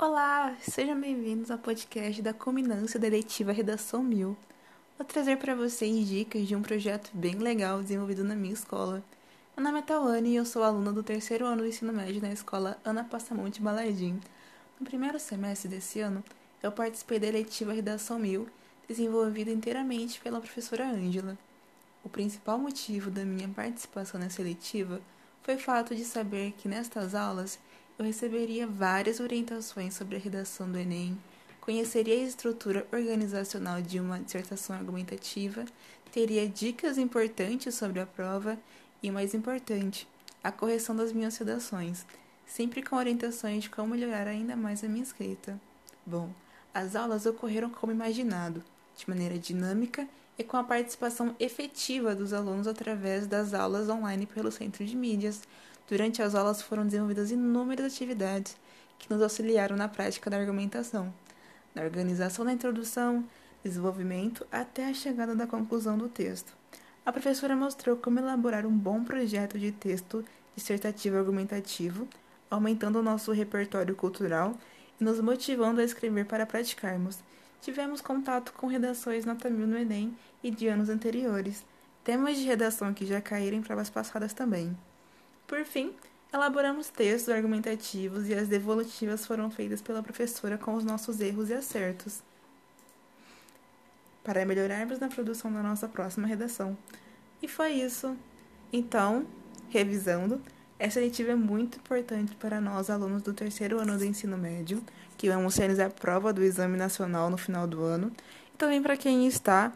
Olá, sejam bem-vindos ao podcast da Culminância da Eleitiva Redação 1000. Vou trazer para vocês dicas de um projeto bem legal desenvolvido na minha escola. Meu nome é Tawane e eu sou aluna do terceiro ano do ensino médio na escola Ana Passamonte Balardim. No primeiro semestre desse ano, eu participei da Eleitiva Redação 1000, desenvolvida inteiramente pela professora Ângela. O principal motivo da minha participação nessa eleitiva foi o fato de saber que nestas aulas eu receberia várias orientações sobre a redação do Enem, conheceria a estrutura organizacional de uma dissertação argumentativa, teria dicas importantes sobre a prova e, mais importante, a correção das minhas redações, sempre com orientações de como melhorar ainda mais a minha escrita. Bom, as aulas ocorreram como imaginado, de maneira dinâmica e com a participação efetiva dos alunos através das aulas online pelo Centro de Mídias, Durante as aulas foram desenvolvidas inúmeras atividades que nos auxiliaram na prática da argumentação, na organização da introdução, desenvolvimento até a chegada da conclusão do texto. A professora mostrou como elaborar um bom projeto de texto dissertativo argumentativo, aumentando o nosso repertório cultural e nos motivando a escrever para praticarmos. Tivemos contato com redações nota mil no Enem e de anos anteriores, temas de redação que já caíram em provas passadas também. Por fim, elaboramos textos argumentativos e as devolutivas foram feitas pela professora com os nossos erros e acertos, para melhorarmos na produção da nossa próxima redação. E foi isso. Então, revisando, essa leitiva é muito importante para nós, alunos do terceiro ano do ensino médio, que vamos realizar a prova do Exame Nacional no final do ano, e também para quem está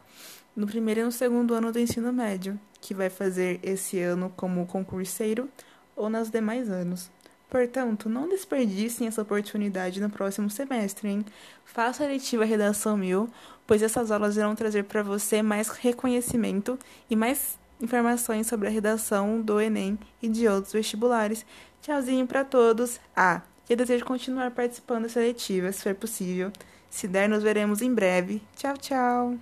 no primeiro e no segundo ano do ensino médio, que vai fazer esse ano como concurseiro ou nos demais anos. Portanto, não desperdicem essa oportunidade no próximo semestre, hein? Faça a letiva Redação 1000, pois essas aulas irão trazer para você mais reconhecimento e mais informações sobre a redação do Enem e de outros vestibulares. Tchauzinho para todos. Ah, eu desejo continuar participando da seletiva, se for possível. Se der, nos veremos em breve. Tchau, tchau.